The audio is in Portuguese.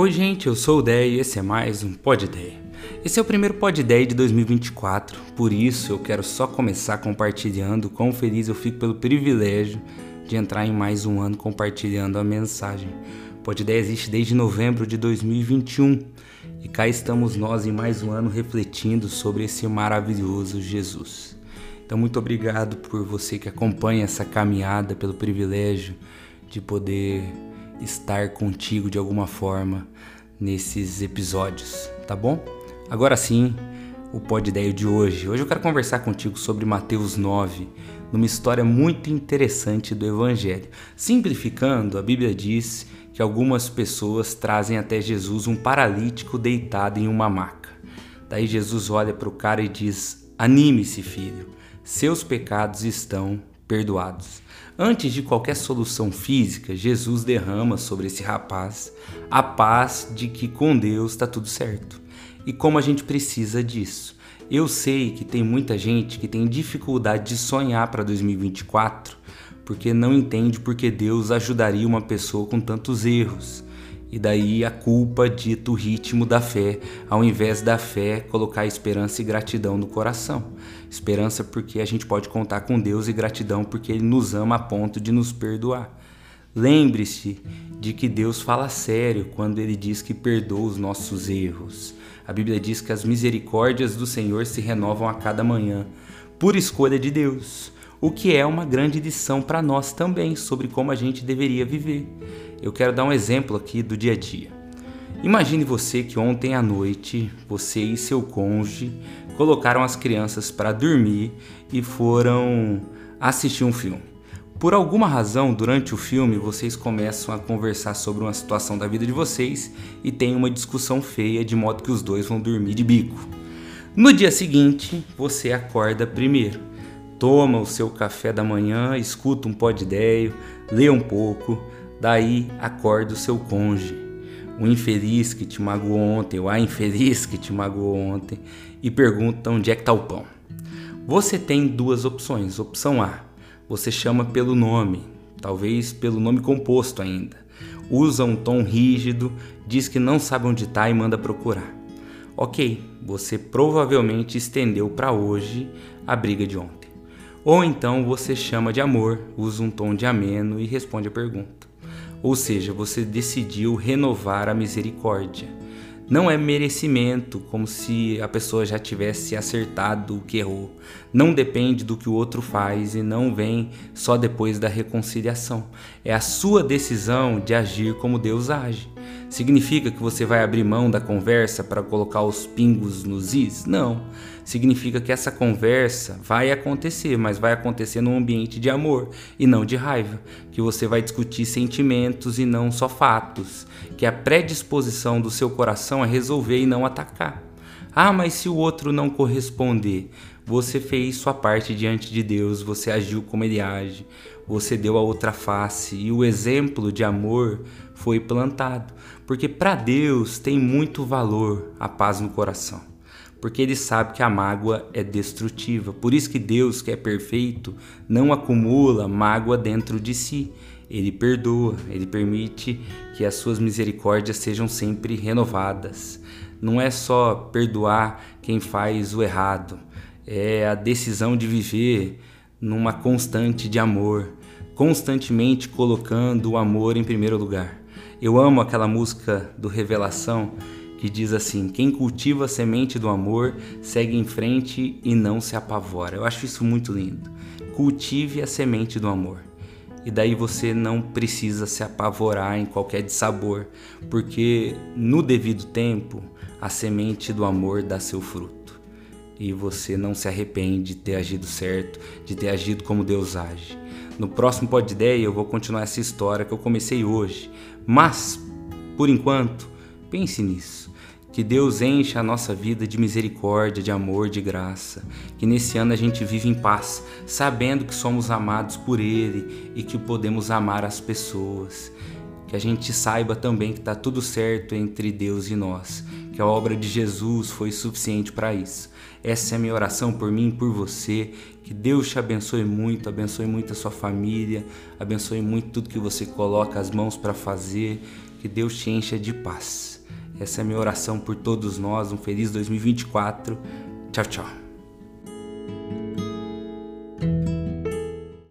Oi, gente, eu sou o Dé e esse é mais um Pod Ideia. Esse é o primeiro Pod Ideia de 2024, por isso eu quero só começar compartilhando quão feliz eu fico pelo privilégio de entrar em mais um ano compartilhando a mensagem. Pod Ideia existe desde novembro de 2021 e cá estamos nós em mais um ano refletindo sobre esse maravilhoso Jesus. Então, muito obrigado por você que acompanha essa caminhada, pelo privilégio de poder estar contigo de alguma forma nesses episódios, tá bom? Agora sim, o Pod Ideia de hoje. Hoje eu quero conversar contigo sobre Mateus 9, numa história muito interessante do Evangelho. Simplificando, a Bíblia diz que algumas pessoas trazem até Jesus um paralítico deitado em uma maca. Daí Jesus olha para o cara e diz: Anime-se, filho, seus pecados estão perdoados. Antes de qualquer solução física, Jesus derrama sobre esse rapaz a paz de que com Deus está tudo certo. E como a gente precisa disso? Eu sei que tem muita gente que tem dificuldade de sonhar para 2024 porque não entende porque Deus ajudaria uma pessoa com tantos erros. E daí a culpa dita o ritmo da fé, ao invés da fé colocar esperança e gratidão no coração. Esperança porque a gente pode contar com Deus e gratidão porque Ele nos ama a ponto de nos perdoar. Lembre-se de que Deus fala sério quando Ele diz que perdoa os nossos erros. A Bíblia diz que as misericórdias do Senhor se renovam a cada manhã, por escolha de Deus, o que é uma grande lição para nós também sobre como a gente deveria viver. Eu quero dar um exemplo aqui do dia a dia. Imagine você que ontem à noite você e seu cônjuge colocaram as crianças para dormir e foram assistir um filme. Por alguma razão, durante o filme, vocês começam a conversar sobre uma situação da vida de vocês e tem uma discussão feia de modo que os dois vão dormir de bico. No dia seguinte, você acorda primeiro, toma o seu café da manhã, escuta um pó de ideia, lê um pouco, Daí acorda o seu cônjuge, o infeliz que te magoou ontem, ou a infeliz que te magoou ontem, e pergunta onde é que está o pão. Você tem duas opções. Opção A, você chama pelo nome, talvez pelo nome composto ainda. Usa um tom rígido, diz que não sabe onde está e manda procurar. Ok, você provavelmente estendeu para hoje a briga de ontem. Ou então você chama de amor, usa um tom de ameno e responde a pergunta. Ou seja, você decidiu renovar a misericórdia. Não é merecimento, como se a pessoa já tivesse acertado o que errou. Não depende do que o outro faz e não vem só depois da reconciliação. É a sua decisão de agir como Deus age. Significa que você vai abrir mão da conversa para colocar os pingos nos is? Não. Significa que essa conversa vai acontecer, mas vai acontecer num ambiente de amor e não de raiva. Que você vai discutir sentimentos e não só fatos. Que a predisposição do seu coração é resolver e não atacar. Ah, mas se o outro não corresponder, você fez sua parte diante de Deus, você agiu como ele age, você deu a outra face e o exemplo de amor foi plantado. Porque para Deus tem muito valor a paz no coração. Porque ele sabe que a mágoa é destrutiva. Por isso que Deus, que é perfeito, não acumula mágoa dentro de si. Ele perdoa, ele permite que as suas misericórdias sejam sempre renovadas não é só perdoar quem faz o errado, é a decisão de viver numa constante de amor, constantemente colocando o amor em primeiro lugar. Eu amo aquela música do Revelação que diz assim: Quem cultiva a semente do amor segue em frente e não se apavora. Eu acho isso muito lindo. Cultive a semente do amor. E daí você não precisa se apavorar em qualquer dissabor, porque no devido tempo a semente do amor dá seu fruto. E você não se arrepende de ter agido certo, de ter agido como Deus age. No próximo Pod Ideia eu vou continuar essa história que eu comecei hoje. Mas, por enquanto, pense nisso. Que Deus encha a nossa vida de misericórdia, de amor, de graça. Que nesse ano a gente vive em paz, sabendo que somos amados por Ele e que podemos amar as pessoas que a gente saiba também que está tudo certo entre Deus e nós, que a obra de Jesus foi suficiente para isso. Essa é a minha oração por mim e por você. Que Deus te abençoe muito, abençoe muito a sua família, abençoe muito tudo que você coloca as mãos para fazer. Que Deus te encha de paz. Essa é a minha oração por todos nós. Um feliz 2024. Tchau, tchau.